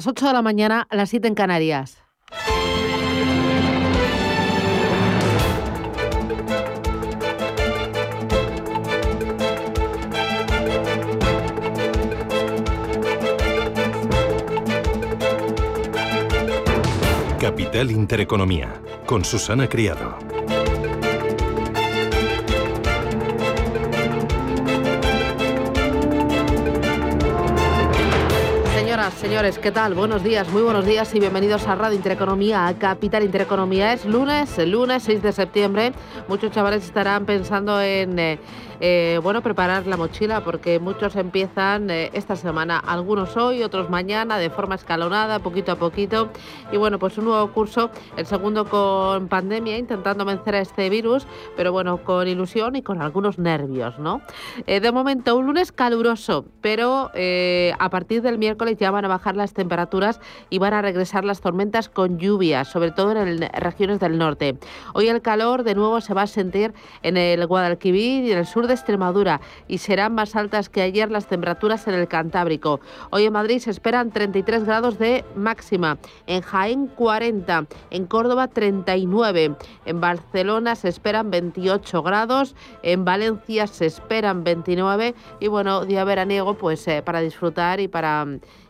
Las 8 de la mañana, a las 7 en Canarias. Capital Intereconomía, con Susana Criado. Señores, ¿qué tal? Buenos días, muy buenos días y bienvenidos a Radio Intereconomía, a Capital Intereconomía. Es lunes, el lunes 6 de septiembre. Muchos chavales estarán pensando en eh, eh, bueno, preparar la mochila porque muchos empiezan eh, esta semana, algunos hoy, otros mañana, de forma escalonada, poquito a poquito. Y bueno, pues un nuevo curso, el segundo con pandemia, intentando vencer a este virus, pero bueno, con ilusión y con algunos nervios, ¿no? Eh, de momento, un lunes caluroso, pero a partir del miércoles ya van a bajar las temperaturas y van a regresar las tormentas con lluvias, sobre todo en regiones del norte. Hoy el calor de nuevo se va a sentir en el Guadalquivir y en el sur de Extremadura y serán más altas que ayer las temperaturas en el Cantábrico. Hoy en Madrid se esperan 33 grados de máxima, en Jaén 40, en Córdoba 39, en Barcelona se esperan 28 grados, en Valencia se esperan 29 y bueno, día veraniego pues eh, para disfrutar y para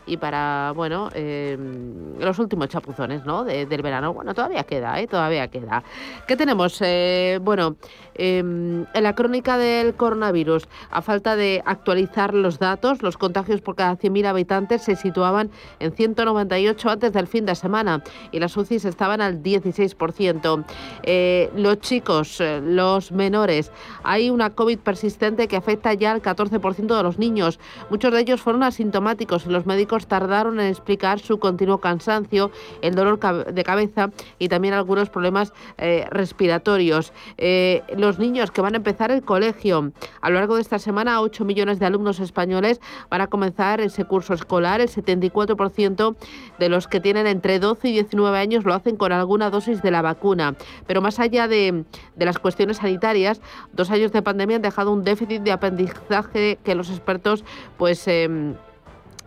y para, bueno, em, los últimos chapuzones, ¿no? del verano. Bueno, todavía queda, ¿eh? Todavía queda. ¿Qué tenemos? Eh, bueno, em, en la crónica del coronavirus, a falta de actualizar los datos, los contagios por cada 100.000 habitantes se situaban en 198 antes del fin de semana y las UCIs estaban al 16%. Eh, los chicos, eh, los menores, hay una COVID persistente que afecta ya al 14% de los niños. Muchos de ellos fueron asintomáticos y los médicos tardaron en explicar su continuo cansancio, el dolor de cabeza y también algunos problemas eh, respiratorios. Eh, los niños que van a empezar el colegio, a lo largo de esta semana, 8 millones de alumnos españoles van a comenzar ese curso escolar. El 74% de los que tienen entre 12 y 19 años lo hacen con alguna dosis de la vacuna. Pero más allá de, de las cuestiones sanitarias, dos años de pandemia han dejado un déficit de aprendizaje que los expertos pues em,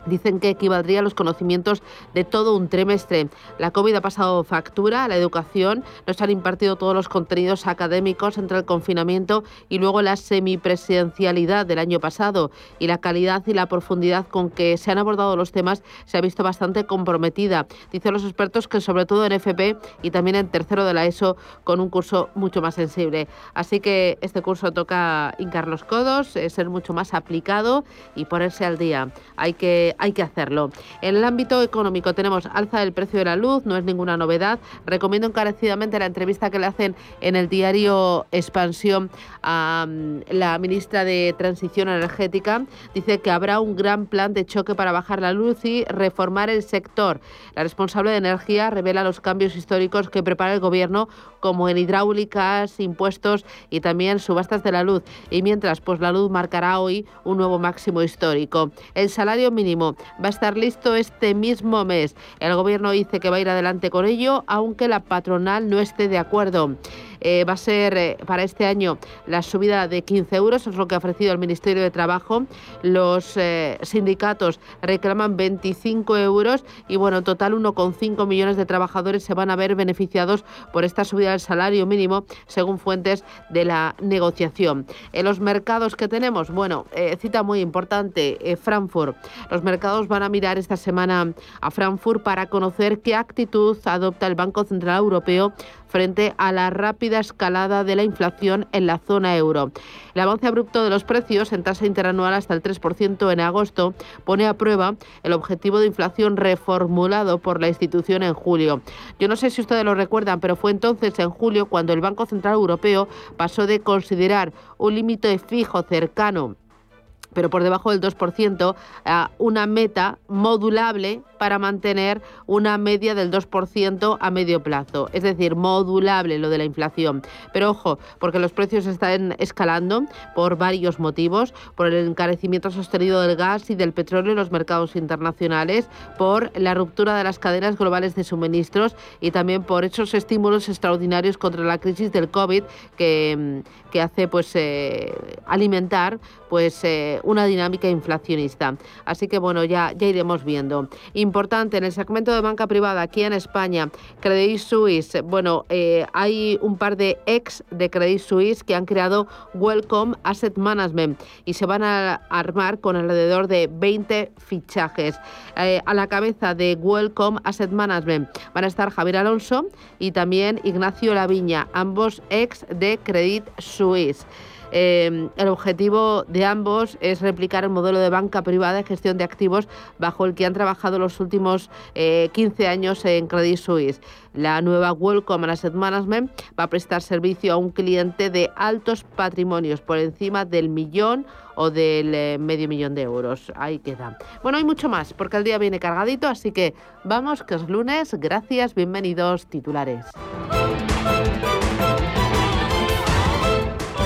Dicen que equivaldría a los conocimientos de todo un trimestre. La COVID ha pasado factura a la educación, no se han impartido todos los contenidos académicos entre el confinamiento y luego la semipresidencialidad del año pasado. Y la calidad y la profundidad con que se han abordado los temas se ha visto bastante comprometida. Dicen los expertos que sobre todo en FP y también en tercero de la ESO con un curso mucho más sensible. Así que este curso toca hincar los codos, eh, ser mucho más aplicado y ponerse al día. Hay que hay que hacerlo. En el ámbito económico tenemos alza del precio de la luz, no es ninguna novedad. Recomiendo encarecidamente la entrevista que le hacen en el diario Expansión a mm, la ministra de Transición Energética. Dice que habrá un gran plan de choque para bajar la luz y reformar el sector. La responsable de energía revela los cambios históricos que prepara el gobierno, como en hidráulicas, impuestos y también subastas de la luz. Y mientras, pues la luz marcará hoy un nuevo máximo histórico. El salario mínimo va a estar listo este mismo mes. El gobierno dice que va a ir adelante con ello, aunque la patronal no esté de acuerdo. Eh, va a ser eh, para este año la subida de 15 euros, es lo que ha ofrecido el Ministerio de Trabajo. Los eh, sindicatos reclaman 25 euros y bueno, en total 1,5 millones de trabajadores se van a ver beneficiados por esta subida del salario mínimo, según fuentes de la negociación. En los mercados que tenemos, bueno, cita muy importante, Frankfurt. Los mercados van a mirar esta semana a Frankfurt para conocer qué actitud adopta el Banco Central Europeo frente a la rápida escalada de la inflación en la zona euro. El avance abrupto de los precios en tasa interanual hasta el 3% en agosto pone a prueba el objetivo de inflación reformulado por la institución en julio. Yo no sé si ustedes lo recuerdan, pero fue entonces en julio cuando el Banco Central Europeo pasó de considerar un límite fijo cercano pero por debajo del 2%, a una meta modulable para mantener una media del 2% a medio plazo. Es decir, modulable lo de la inflación. Pero ojo, porque los precios están escalando por varios motivos, por el encarecimiento sostenido del gas y del petróleo en los mercados internacionales, por la ruptura de las cadenas globales de suministros y también por esos estímulos extraordinarios contra la crisis del COVID que, que hace pues eh, alimentar pues eh, una dinámica inflacionista. Así que bueno, ya, ya iremos viendo. Importante en el segmento de banca privada aquí en España, Credit Suisse. Bueno, eh, hay un par de ex de Credit Suisse que han creado Welcome Asset Management y se van a armar con alrededor de 20 fichajes. A la cabeza de Welcome Asset Management van a estar Javier Alonso y también Ignacio Laviña, ambos ex de Credit Suisse. Eh, el objetivo de ambos es replicar el modelo de banca privada de gestión de activos bajo el que han trabajado los últimos 15 años en Credit Suisse. La nueva Welcome Asset Management va a prestar servicio a un cliente de altos patrimonios por encima del millón o del eh, medio millón de euros. Ahí queda. Bueno, hay mucho más porque el día viene cargadito, así que vamos, que es lunes. Gracias, bienvenidos, titulares.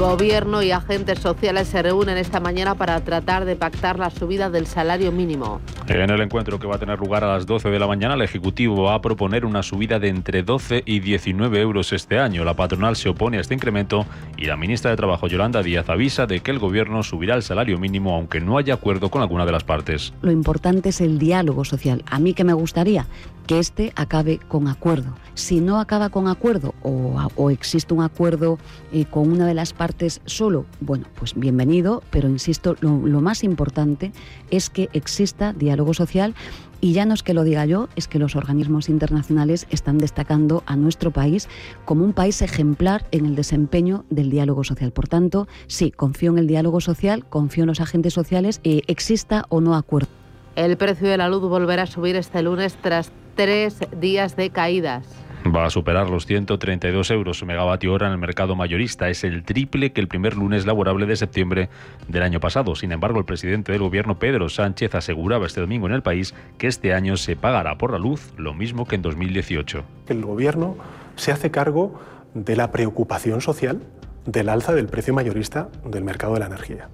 Gobierno y agentes sociales se reúnen esta mañana para tratar de pactar la subida del salario mínimo. En el encuentro que va a tener lugar a las 12 de la mañana, el Ejecutivo va a proponer una subida de entre 12 y 19 euros este año. La patronal se opone a este incremento y la ministra de Trabajo, Yolanda Díaz, avisa de que el Gobierno subirá el salario mínimo aunque no haya acuerdo con alguna de las partes. Lo importante es el diálogo social. A mí que me gustaría que este acabe con acuerdo. Si no acaba con acuerdo o, existe un acuerdo eh, con una de las partes solo, bueno, pues bienvenido, pero insisto, lo, lo más importante es que exista diálogo social y ya no es que lo diga yo, es que los organismos internacionales están destacando a nuestro país como un país ejemplar en el desempeño del diálogo social. Por tanto, sí, confío en el diálogo social, confío en los agentes sociales, eh, exista o no acuerdo. El precio de la luz volverá a subir este lunes tras tres días de caídas. Va a superar los 132 euros su megavatio hora en el mercado mayorista. Es el triple que el primer lunes laborable de septiembre del año pasado. Sin embargo, el presidente del gobierno, Pedro Sánchez, aseguraba este domingo en el país que este año se pagará por la luz lo mismo que en 2018. El gobierno se hace cargo de la preocupación social del alza del precio mayorista del mercado de la energía.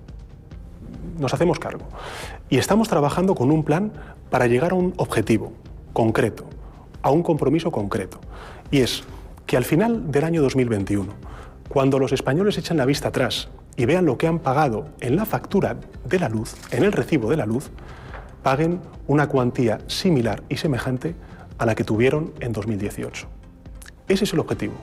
Nos hacemos cargo. Y estamos trabajando con un plan para llegar a un objetivo concreto, a un compromiso concreto. Y es que al final del año 2021, cuando los españoles echen la vista atrás y vean lo que han pagado en la factura de la luz, en el recibo de la luz, paguen una cuantía similar y semejante a la que tuvieron en 2018. Ese es el objetivo.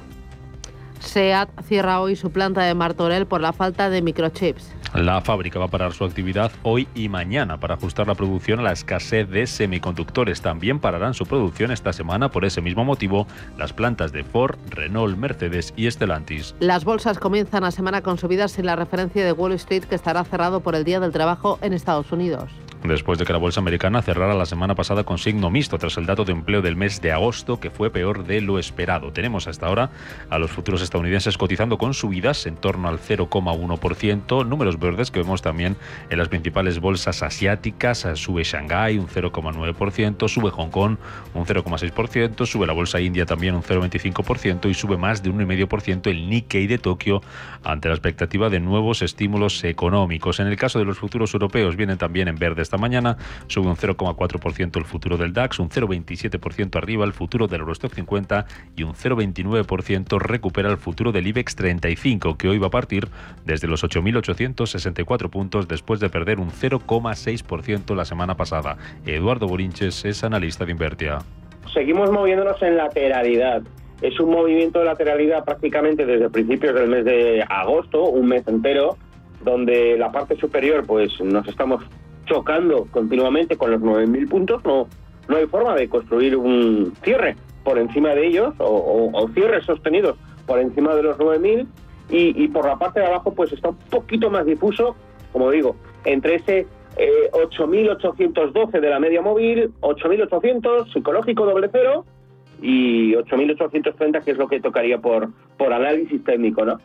SEAT cierra hoy su planta de Martorell por la falta de microchips. La fábrica va a parar su actividad hoy y mañana para ajustar la producción a la escasez de semiconductores. También pararán su producción esta semana por ese mismo motivo las plantas de Ford, Renault, Mercedes y Stellantis. Las bolsas comienzan la semana con subidas sin la referencia de Wall Street que estará cerrado por el Día del Trabajo en Estados Unidos después de que la bolsa americana cerrara la semana pasada con signo mixto tras el dato de empleo del mes de agosto que fue peor de lo esperado. Tenemos hasta ahora a los futuros estadounidenses cotizando con subidas en torno al 0,1%, números verdes que vemos también en las principales bolsas asiáticas, sube Shanghái un 0,9%, sube Hong Kong un 0,6%, sube la bolsa india también un 0,25% y sube más de un 1,5% el Nikkei de Tokio ante la expectativa de nuevos estímulos económicos. En el caso de los futuros europeos vienen también en verde esta mañana, sube un 0,4% el futuro del DAX, un 0,27% arriba el futuro del Eurostock 50 y un 0,29% recupera el futuro del IBEX 35, que hoy va a partir desde los 8.864 puntos después de perder un 0,6% la semana pasada. Eduardo Borinches es analista de Invertia. Seguimos moviéndonos en lateralidad. Es un movimiento de lateralidad prácticamente desde principios del mes de agosto, un mes entero, donde la parte superior pues nos estamos chocando continuamente con los 9.000 puntos, no, no hay forma de construir un cierre por encima de ellos o, cierres sostenidos por encima de los 9.000 y, y por la parte de abajo pues está un poquito más difuso, como digo, entre ese 8.812 eh, de la media móvil, 8.800 psicológico doble cero y 8.830 que es lo que tocaría por, por análisis técnico, ¿no?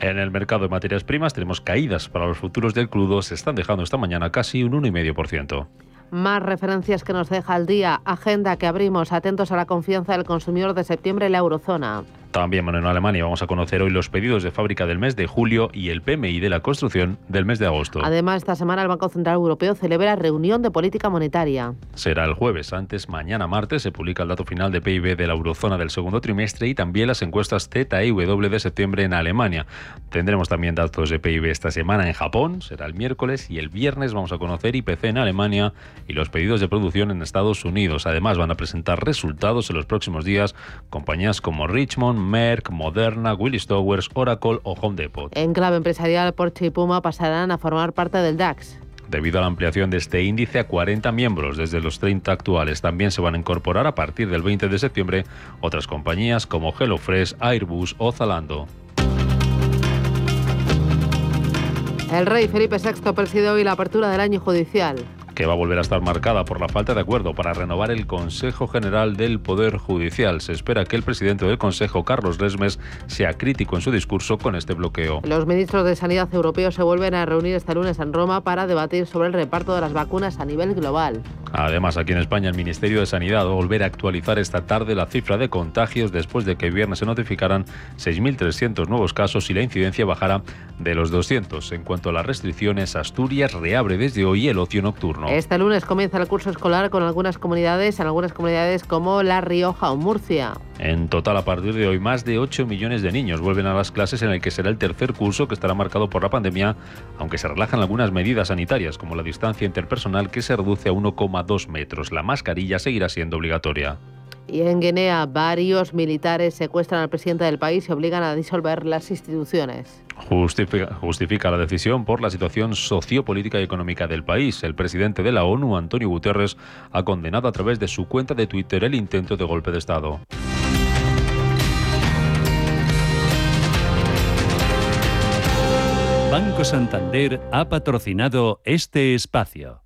En el mercado de materias primas tenemos caídas para los futuros del crudo, se están dejando esta mañana casi un 1,5%. Más referencias que nos deja el día. Agenda que abrimos, atentos a la confianza del consumidor de septiembre en la eurozona. También en Alemania vamos a conocer hoy los pedidos de fábrica del mes de julio y el PMI de la construcción del mes de agosto. Además, esta semana el Banco Central Europeo celebra reunión de política monetaria. Será el jueves. Antes, mañana martes, se publica el dato final de PIB de la eurozona del segundo trimestre y también las encuestas Z y W de septiembre en Alemania. Tendremos también datos de PIB esta semana en Japón, será el miércoles, y el viernes vamos a conocer IPC en Alemania y los pedidos de producción en Estados Unidos. Además, van a presentar resultados en los próximos días compañías como Richmond, Merck, Moderna, Willis Towers, Oracle o Home Depot. En clave empresarial, Porsche y Puma pasarán a formar parte del DAX. Debido a la ampliación de este índice a 40 miembros desde los 30 actuales, también se van a incorporar a partir del 20 de septiembre otras compañías como HelloFresh, Airbus o Zalando. El rey Felipe VI preside hoy la apertura del año judicial que va a volver a estar marcada por la falta de acuerdo para renovar el Consejo General del Poder Judicial. Se espera que el presidente del Consejo, Carlos Resmes, sea crítico en su discurso con este bloqueo. Los ministros de Sanidad europeos se vuelven a reunir este lunes en Roma para debatir sobre el reparto de las vacunas a nivel global. Además, aquí en España, el Ministerio de Sanidad va a volver a actualizar esta tarde la cifra de contagios después de que el viernes se notificaran 6.300 nuevos casos y la incidencia bajara de los 200. En cuanto a las restricciones, Asturias reabre desde hoy el ocio nocturno. Este lunes comienza el curso escolar con algunas comunidades, en algunas comunidades como La Rioja o Murcia. En total, a partir de hoy, más de 8 millones de niños vuelven a las clases en el que será el tercer curso que estará marcado por la pandemia, aunque se relajan algunas medidas sanitarias, como la distancia interpersonal que se reduce a 1,2 metros. La mascarilla seguirá siendo obligatoria. Y en Guinea, varios militares secuestran al presidente del país y obligan a disolver las instituciones. Justifica, la decisión por la situación sociopolítica y económica del país. El presidente de la ONU, Antonio Guterres, ha condenado a través de su cuenta de Twitter el intento de golpe de Estado. Banco Santander ha patrocinado este espacio.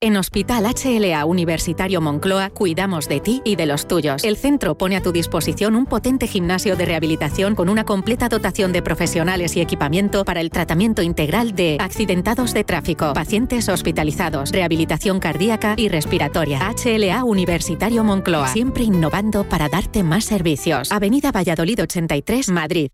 En Hospital HLA Universitario Moncloa cuidamos de ti y de los tuyos. El centro pone a tu disposición un potente gimnasio de rehabilitación con una completa dotación de profesionales y equipamiento para el tratamiento integral de accidentados de tráfico, pacientes hospitalizados, rehabilitación cardíaca y respiratoria. HLA Universitario Moncloa, siempre innovando para darte más servicios. Avenida Valladolid 83, Madrid.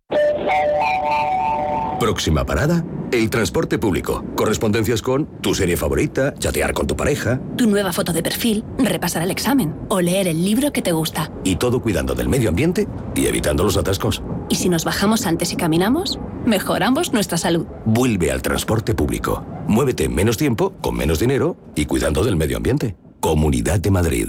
Próxima parada, el transporte público. Correspondencias con tu serie favorita, chatear con tu pareja. Tu nueva foto de perfil, repasar el examen o leer el libro que te gusta. Y todo cuidando del medio ambiente y evitando los atascos. ¿Y si nos bajamos antes y caminamos? Mejoramos nuestra salud. Vuelve al transporte público. Muévete en menos tiempo, con menos dinero y cuidando del medio ambiente. Comunidad de Madrid.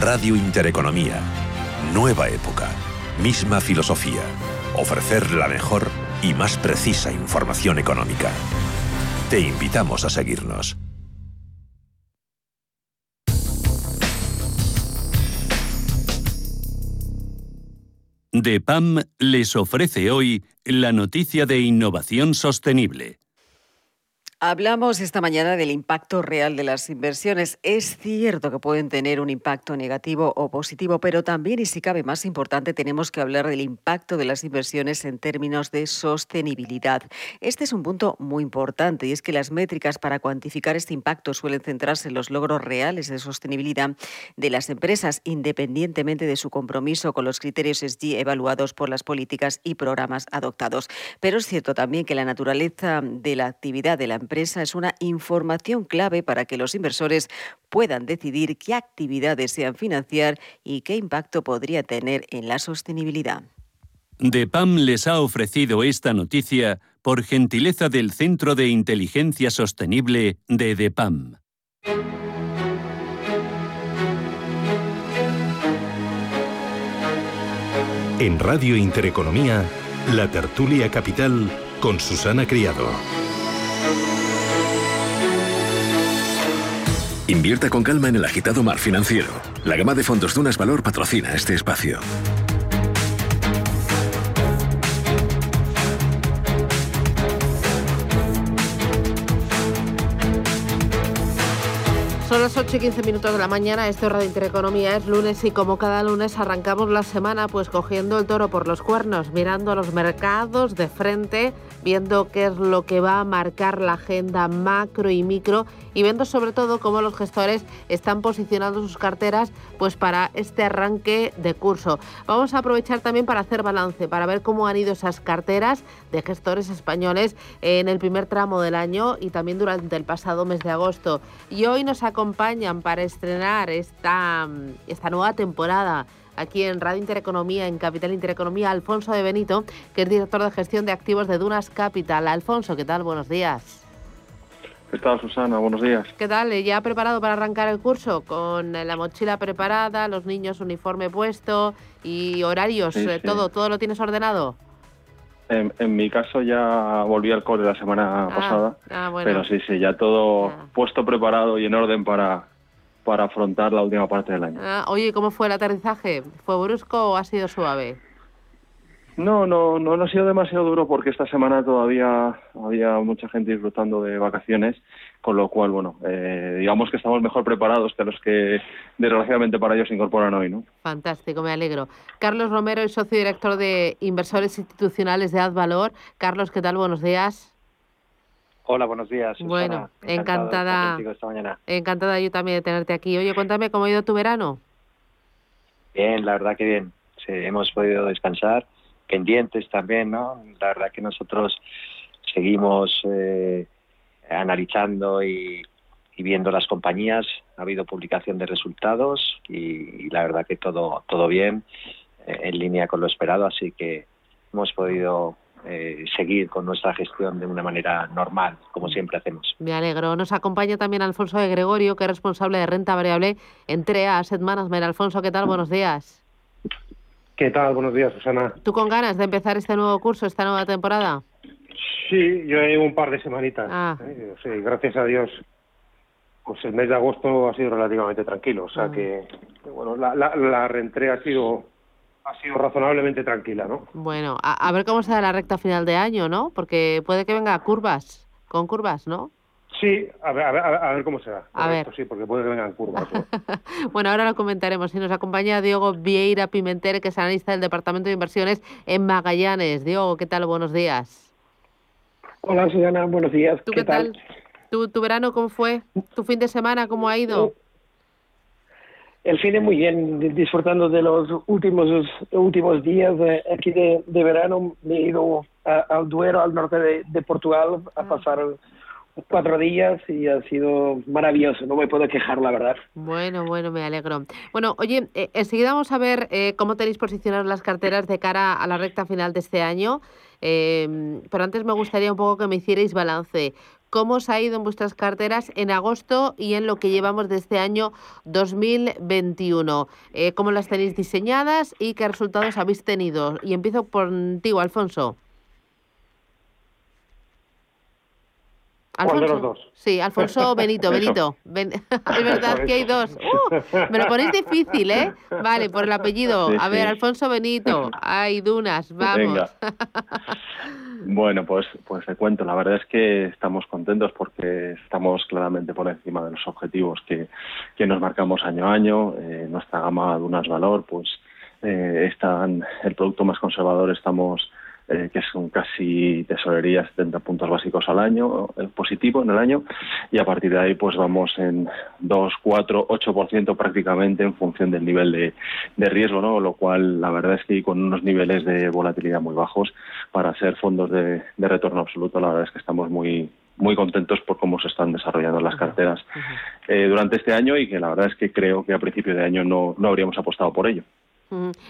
Radio Intereconomía. Nueva época. Misma filosofía. Ofrecer la mejor y más precisa información económica. Te invitamos a seguirnos. DEPAM les ofrece hoy la noticia de innovación sostenible. Hablamos esta mañana del impacto real de las inversiones. Es cierto que pueden tener un impacto negativo o positivo, pero también, y si cabe más importante, tenemos que hablar del impacto de las inversiones en términos de sostenibilidad. Este es un punto muy importante y es que las métricas para cuantificar este impacto suelen centrarse en los logros reales de sostenibilidad de las empresas, independientemente de su compromiso con los criterios SG evaluados por las políticas y programas adoptados. Pero es cierto también que la naturaleza de la actividad de la empresa empresa es una información clave para que los inversores puedan decidir qué actividades sean financiar y qué impacto podría tener en la sostenibilidad. DEPAM les ha ofrecido esta noticia por gentileza del Centro de Inteligencia Sostenible de DEPAM. En Radio Intereconomía, la tertulia capital con Susana Criado. Invierta con calma en el agitado mar financiero. La gama de fondos Dunas Valor patrocina este espacio. Son las 8 y 15 minutos de la mañana, esto es Radio Intereconomía, es lunes y como cada lunes arrancamos la semana pues cogiendo el toro por los cuernos, mirando a los mercados de frente, viendo qué es lo que va a marcar la agenda macro y micro y viendo sobre todo cómo los gestores están posicionando sus carteras pues para este arranque de curso. Vamos a aprovechar también para hacer balance, para ver cómo han ido esas carteras de gestores españoles en el primer tramo del año y también durante el pasado mes de agosto. Y hoy nos acompañan para estrenar esta, esta nueva temporada aquí en Radio Intereconomía, en Capital Intereconomía, Alfonso de Benito, que es director de gestión de activos de Dunas Capital. Alfonso, ¿qué tal? Buenos días. ¿Qué tal, Susana? Buenos días. ¿Qué tal? ¿Ya preparado para arrancar el curso? Con la mochila preparada, los niños uniforme puesto y horarios, eh, todo, ¿todo lo tienes ordenado? En, mi caso ya volví al cole la semana Ah, pasada, ah, bueno. pero sí, sí, ya todo puesto, preparado y en orden para, para afrontar la última parte del año. Ah, oye, ¿cómo fue el aterrizaje? ¿Fue brusco o ha sido suave? No, no, no, no ha sido demasiado duro porque esta semana todavía había mucha gente disfrutando de vacaciones, con lo cual, bueno, eh, digamos que estamos mejor preparados que los que desgraciadamente para ellos se incorporan hoy, ¿no? Fantástico, me alegro. Carlos Romero es socio director de Inversores Institucionales de Advalor. Carlos, ¿qué tal? Buenos días. Hola, buenos días. Bueno, encantada. contigo esta mañana. Encantada yo también de tenerte aquí. Oye, cuéntame cómo ha ido tu verano. Bien, la verdad que bien. Sí, hemos podido descansar, pendientes también, ¿no? La verdad que nosotros seguimos eh, analizando y, y viendo las compañías. Ha habido publicación de resultados y, y la verdad que todo todo bien, eh, en línea con lo esperado, así que hemos podido eh, seguir con nuestra gestión de una manera normal, como siempre hacemos. Me alegro. Nos acompaña también Alfonso de Gregorio, que es responsable de renta variable en TREA Asset Management. Alfonso, ¿qué tal? Buenos días. ¿Qué tal? Buenos días, Susana. ¿Tú con ganas de empezar este nuevo curso, esta nueva temporada? Sí, yo llevo un par de semanitas. Ah. ¿eh? Sí, gracias a Dios, pues el mes de agosto ha sido relativamente tranquilo. O sea Ah. que, que, bueno, la, la, la reentrée ha sido, ha sido razonablemente tranquila, ¿no? Bueno, a, a ver cómo se da la recta final de año, ¿no? Porque puede que venga curvas, con curvas, ¿no? Sí, a ver, a ver, a ver- cómo se da. A ver. Correcto, Sí, porque puede que vengan curvas. ¿no? Bueno, ahora lo comentaremos. Y nos acompaña Diego Vieira Pimentel, que es analista del Departamento de Inversiones en Magallanes. Diego, ¿qué tal? Buenos días. Hola Susana, buenos días. ¿Tú qué, tal? ¿Tu, ¿Tu verano cómo fue? ¿Tu fin de semana cómo ha ido? El fin de muy bien, di- disfrutando de los últimos últimos días de, aquí de, de verano. Me he ido al Duero, al norte de, de Portugal, a pasar cuatro días y ha sido maravilloso. No me puedo quejar, la verdad. Bueno, bueno, me alegro. Bueno, oye, eh, enseguida vamos a ver eh, cómo tenéis posicionadas las carteras de cara a la recta final de este año. Eh, pero antes me gustaría un poco que me hicierais balance. ¿Cómo os ha ido en vuestras carteras en agosto y en lo que llevamos de este año 2021? Eh, ¿Cómo las tenéis diseñadas y qué resultados habéis tenido? Y empiezo contigo, Alfonso. ¿Cuál de los dos? Sí, Alfonso Benito, Benito. es verdad que hay dos. Uh, me lo ponéis difícil, ¿eh? Vale, por el apellido. a ver, Alfonso Benito. Hay dunas, vamos. Bueno, pues, pues te cuento. La verdad es que estamos contentos porque estamos claramente por encima de los objetivos que, que nos marcamos año a año. Eh, nuestra gama de unas valor, pues eh, están el producto más conservador estamos eh, que son casi tesorería 70 puntos básicos al año, el positivo en el año, y a partir de ahí pues vamos en 2, 4, 8% prácticamente en función del nivel de, de riesgo, ¿no? lo cual la verdad es que con unos niveles de volatilidad muy bajos para ser fondos de, de retorno absoluto, la verdad es que estamos muy, muy contentos por cómo se están desarrollando las carteras eh, durante este año y que la verdad es que creo que a principio de año no, no habríamos apostado por ello.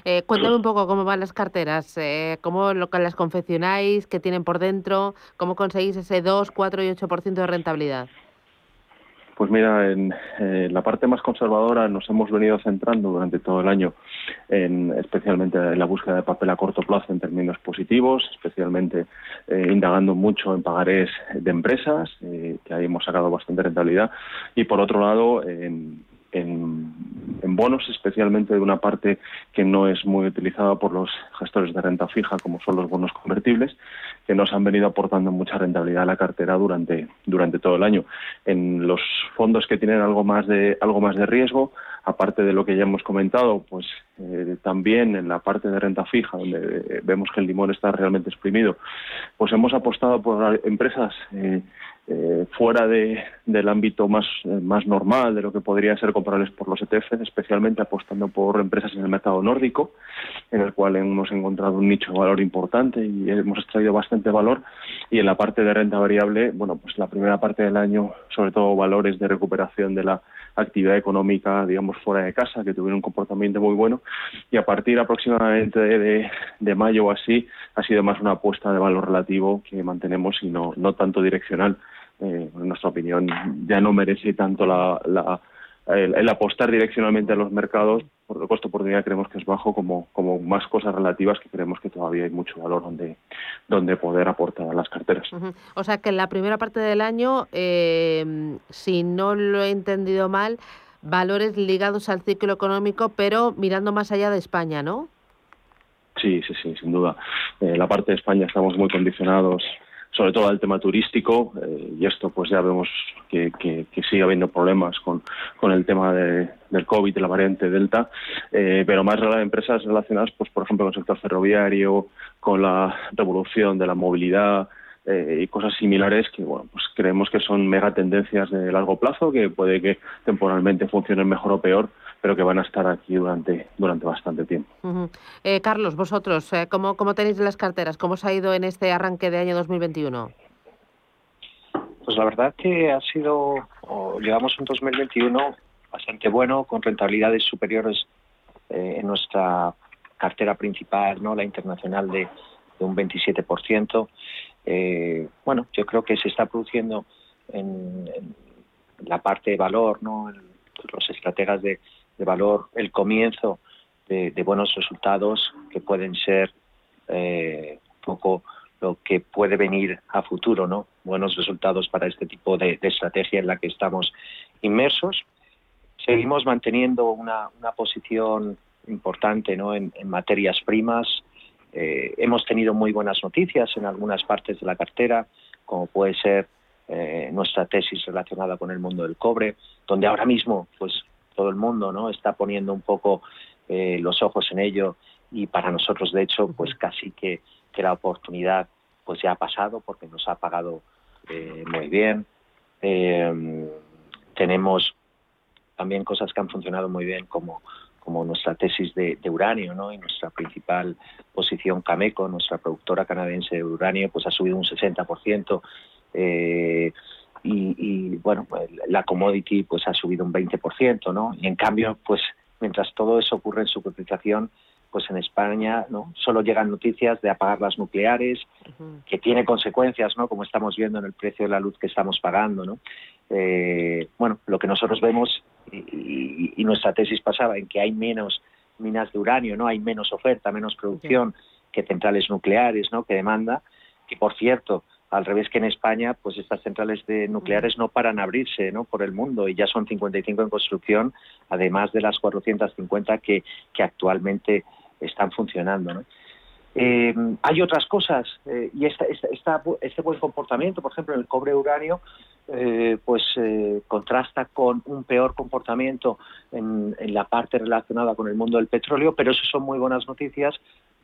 Eh, cuéntame un poco cómo van las carteras, eh, cómo lo las confeccionáis, qué tienen por dentro, cómo conseguís ese 2, 4 y 8% de rentabilidad. Pues mira, en la parte más conservadora nos hemos venido centrando durante todo el año, en, especialmente en la búsqueda de papel a corto plazo en términos positivos, especialmente eh, indagando mucho en pagarés de empresas, eh, que ahí hemos sacado bastante rentabilidad, y por otro lado, en, bonos, especialmente de una parte que no es muy utilizada por los gestores de renta fija, como son los bonos convertibles, que nos han venido aportando mucha rentabilidad a la cartera durante, durante todo el año. En los fondos que tienen algo más de, algo más de riesgo, aparte de lo que ya hemos comentado, pues eh, también en la parte de renta fija, donde vemos que el limón está realmente exprimido, pues hemos apostado por empresas eh, eh, fuera de, del ámbito más, más normal de lo que podría ser comparables por los ETFs, especialmente apostando por empresas en el mercado nórdico, en el cual hemos encontrado un nicho de valor importante y hemos extraído bastante valor. Y en la parte de renta variable, bueno, pues la primera parte del año, sobre todo valores de recuperación de la actividad económica, digamos, fuera de casa, que tuvieron un comportamiento muy bueno. Y a partir aproximadamente de, de mayo o así, ha sido más una apuesta de valor relativo que mantenemos y no, no tanto direccional eh, en nuestra opinión, ya no merece tanto la, el, apostar direccionalmente a los mercados, por el costo oportunidad creemos que es bajo, como, como más cosas relativas que creemos que todavía hay mucho valor donde, donde poder aportar a las carteras. O sea que en la primera parte del año, eh, si no lo he entendido mal, valores ligados al ciclo económico, pero mirando más allá de España, ¿no? Sí, sí, sí, sin duda. Eh, la parte de España estamos muy condicionados sobre todo al tema turístico eh, y esto pues ya vemos que, sigue habiendo problemas con, con el tema de, del COVID, de la variante Delta, eh, pero más empresas relacionadas pues por ejemplo con el sector ferroviario, con la revolución de la movilidad, eh, y cosas similares que bueno pues creemos que son mega tendencias de largo plazo que puede que temporalmente funcionen mejor o peor pero que van a estar aquí durante, durante bastante tiempo. Eh, Carlos, vosotros, eh, ¿cómo, ¿cómo tenéis las carteras? ¿Cómo os ha ido en este arranque de año 2021? Pues la verdad que ha sido, llevamos un 2021 bastante bueno, con rentabilidades superiores eh, en nuestra cartera principal, no la internacional de, un 27%. bueno, yo creo que se está produciendo en, la parte de valor, no los estrategas de, de valor el comienzo de, buenos resultados que pueden ser eh, un poco lo que puede venir a futuro, ¿no? Buenos resultados para este tipo de, estrategia en la que estamos inmersos. Seguimos manteniendo una, posición importante ¿no? en, materias primas. Eh, hemos tenido muy buenas noticias en algunas partes de la cartera, como puede ser eh, nuestra tesis relacionada con el mundo del cobre, donde ahora mismo pues todo el mundo no está poniendo un poco eh, los ojos en ello y para nosotros de hecho pues casi que, que la oportunidad pues ya ha pasado porque nos ha pagado eh, muy bien em, tenemos también cosas que han funcionado muy bien como como nuestra tesis de, uranio ¿no? y nuestra principal posición Cameco, nuestra productora canadiense de uranio, pues ha subido un 60%. Eh, y, bueno, pues, la commodity pues ha subido un 20%, ¿no? Y en cambio, pues mientras todo eso ocurre en su cotización, pues en España no solo llegan noticias de apagar las nucleares que tiene consecuencias no como estamos viendo en el precio de la luz que estamos pagando no eh, bueno lo que nosotros vemos y, nuestra tesis pasaba en que hay menos minas de uranio no hay menos oferta menos producción que centrales nucleares no que demanda que por cierto al revés que en España, pues estas centrales de nucleares no paran a abrirse por el mundo y ya son 55 en construcción, además de las 450 que, que actualmente están funcionando. Eh, hay otras cosas eh, y esta, esta, este buen comportamiento, por ejemplo, en el cobre uranio, eh, pues eh, contrasta con un peor comportamiento en, en, la parte relacionada con el mundo del petróleo, pero eso son muy buenas noticias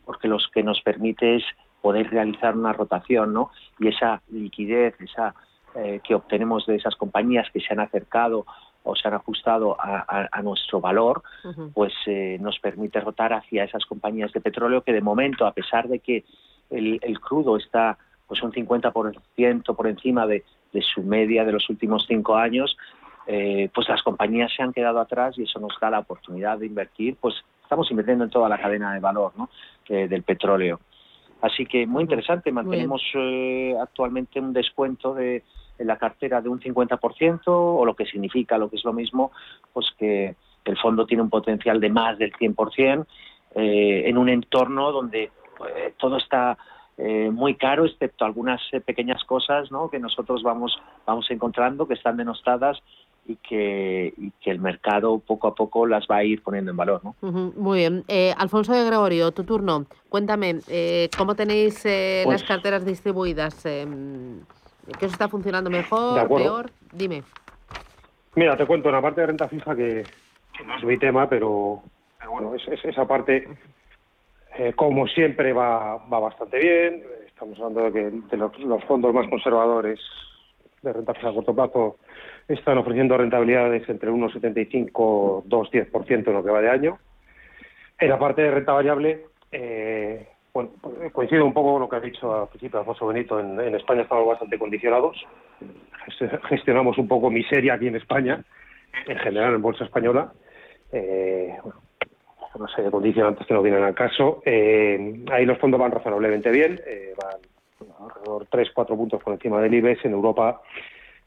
porque los que nos permite es poder realizar una rotación, ¿no? Y esa liquidez, esa eh, que obtenemos de esas compañías que se han acercado o se han ajustado a, a, nuestro valor, uh -huh. pues eh, nos permite rotar hacia esas compañías de petróleo que de momento, a pesar de que el, el crudo está pues un 50% por encima de, de, su media de los últimos cinco años, eh, pues las compañías se han quedado atrás y eso nos da la oportunidad de invertir, pues estamos invirtiendo en toda la cadena de valor ¿no? eh, del petróleo. Así que muy interesante, mantenemos eh, actualmente un descuento de, en la cartera de un 50%, o lo que significa, lo que es lo mismo, pues que el fondo tiene un potencial de más del 100% eh, en un entorno donde eh, todo está eh, muy caro, excepto algunas eh, pequeñas cosas ¿no? que nosotros vamos, vamos encontrando, que están denostadas y que, y que el mercado poco a poco las va a ir poniendo en valor. ¿no? Uh -huh, muy bien. Eh, Alfonso de Gregorio, tu turno. Cuéntame, eh, ¿cómo tenéis eh, pues, las carteras distribuidas? ¿Qué os está funcionando mejor, peor? Dime. Mira, te cuento, una parte de renta fija que, que no es mi tema, pero, pero bueno, es, es, esa parte, eh, como siempre, va, bastante bien. Estamos hablando de que de los, fondos más conservadores de renta fija a corto plazo están ofreciendo rentabilidades entre 1,75 2,10% en lo que va de año. En la parte de renta variable, eh, bueno, coincido un poco con lo que ha dicho al principio Alfonso Benito. En, en, España estamos bastante condicionados. Gestionamos un poco miseria aquí en España, en general en Bolsa Española. Eh, bueno, una serie de condicionantes que no vienen al caso. Eh, ahí los fondos van razonablemente bien, eh, van alrededor 3-4 puntos por encima del IBEX. En Europa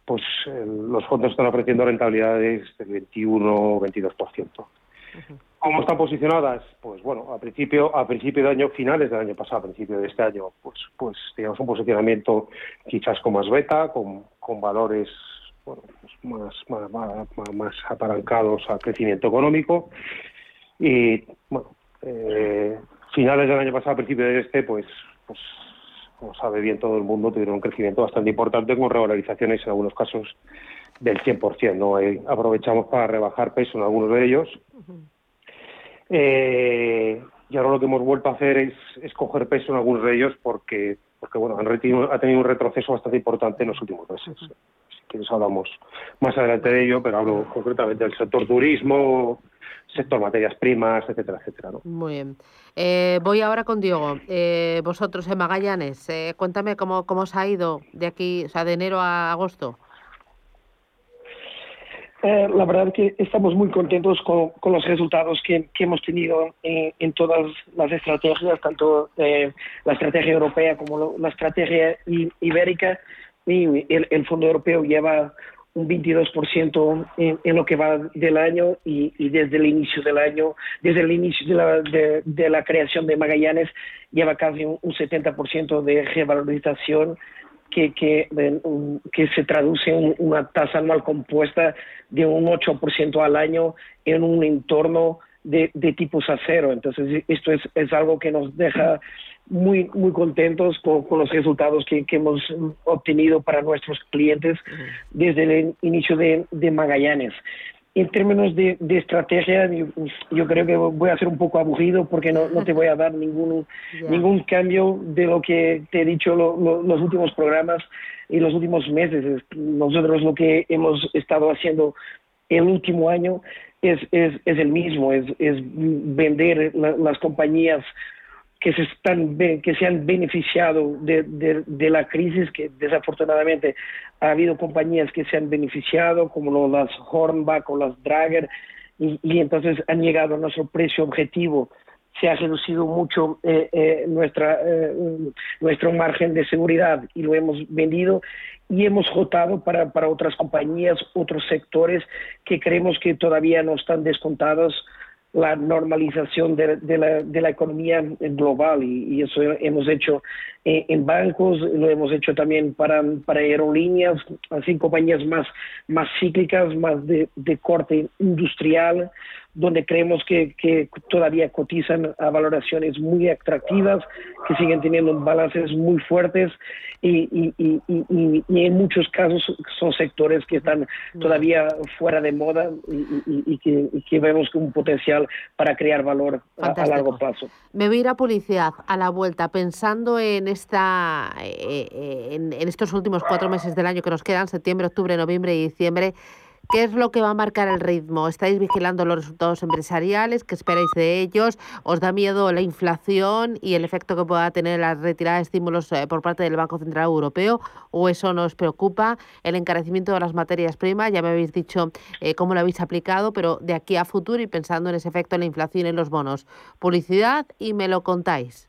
pues eh, los fondos están ofreciendo rentabilidades del 21-22%. Uh -huh. ¿Cómo están posicionadas? Pues bueno, a principio, a principio de año, finales del año pasado, a principio de este año, pues, pues digamos un posicionamiento quizás con más beta, con, con valores bueno, pues más, más, más, más apalancados al crecimiento económico. Y bueno, eh, finales del año pasado, principio de este, pues, pues como sabe bien todo el mundo, tuvieron un crecimiento bastante importante con revalorizaciones en algunos casos del 100%. ¿no? Aprovechamos para rebajar peso en algunos de ellos. Uh -huh. eh, y ahora lo que hemos vuelto a hacer es, es coger peso en algunos de ellos porque, porque bueno, han retenido, ha tenido un retroceso bastante importante en los últimos meses. Uh -huh. Si quieres hablamos más adelante de ello, pero hablo concretamente del sector turismo, sector materias primas, etcétera, etcétera. ¿no? Muy bien. Eh, voy ahora con Diego. Eh, vosotros en Magallanes, eh, cuéntame cómo, cómo os ha ido de aquí, o sea, de enero a agosto. Eh, la verdad que estamos muy contentos con, con los resultados que, que hemos tenido en, en, todas las estrategias, tanto eh, la estrategia europea como lo, la estrategia ibérica. Y el, el Fondo Europeo lleva un 22% en, lo que va del año y, desde el inicio del año, desde el inicio de la, creación de Magallanes, lleva casi un, un 70% de revalorización que, que, que, se traduce en una tasa anual compuesta de un 8% al año en un entorno de, de tipos a cero. Entonces, esto es, es algo que nos deja muy muy contentos con, con los resultados que, que, hemos obtenido para nuestros clientes desde el inicio de, de Magallanes. En términos de, de estrategia, yo, yo, creo que voy a ser un poco aburrido porque no, no te voy a dar ningún, yeah. ningún cambio de lo que te he dicho lo, lo, los últimos programas y los últimos meses. Nosotros lo que hemos estado haciendo el último año es, es, es el mismo, es, es vender la, las compañías que se están que han beneficiado de, la crisis que desafortunadamente ha habido compañías que se han beneficiado como las Hornbach o las Drager y, entonces han llegado a nuestro precio objetivo. Se ha reducido mucho eh, eh, nuestra eh, nuestro margen de seguridad y lo hemos vendido y hemos votado para, para otras compañías, otros sectores que creemos que todavía no están descontados la normalización de, la, de la, economía global y, eso hemos hecho en bancos, lo hemos hecho también para, aerolíneas, así compañías más, más cíclicas, más de, de corte industrial, donde creemos que, que, todavía cotizan a valoraciones muy atractivas, que siguen teniendo balances muy fuertes y, y, y, y, en muchos casos son sectores que están todavía fuera de moda y, que, que, vemos un potencial para crear valor a, largo plazo. Me voy a ir a publicidad a la vuelta pensando en, esta, eh, eh, en, en estos últimos cuatro meses del año que nos quedan, septiembre, octubre, noviembre y diciembre. ¿Qué es lo que va a marcar el ritmo? ¿Estáis vigilando los resultados empresariales? ¿Qué esperáis de ellos? ¿Os da miedo la inflación y el efecto que pueda tener la retirada de estímulos eh, por parte del Banco Central Europeo? ¿O eso no os preocupa? El encarecimiento de las materias primas, ya me habéis dicho eh, cómo lo habéis aplicado, pero de aquí a futuro y pensando en ese efecto en la inflación en los bonos. Publicidad y me lo contáis.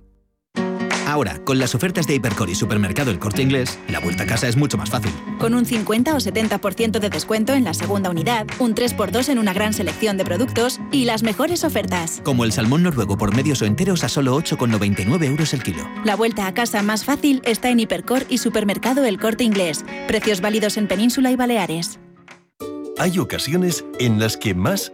Ahora, con las ofertas de Hipercor y Supermercado El Corte Inglés, la vuelta a casa es mucho más fácil. Con un 50 o 70% de descuento en la segunda unidad, un 3x2 en una gran selección de productos y las mejores ofertas. Como el salmón noruego por medios o enteros a solo 8,99 euros el kilo. La vuelta a casa más fácil está en Hipercor y Supermercado El Corte Inglés. Precios válidos en Península y Baleares. Hay ocasiones en las que más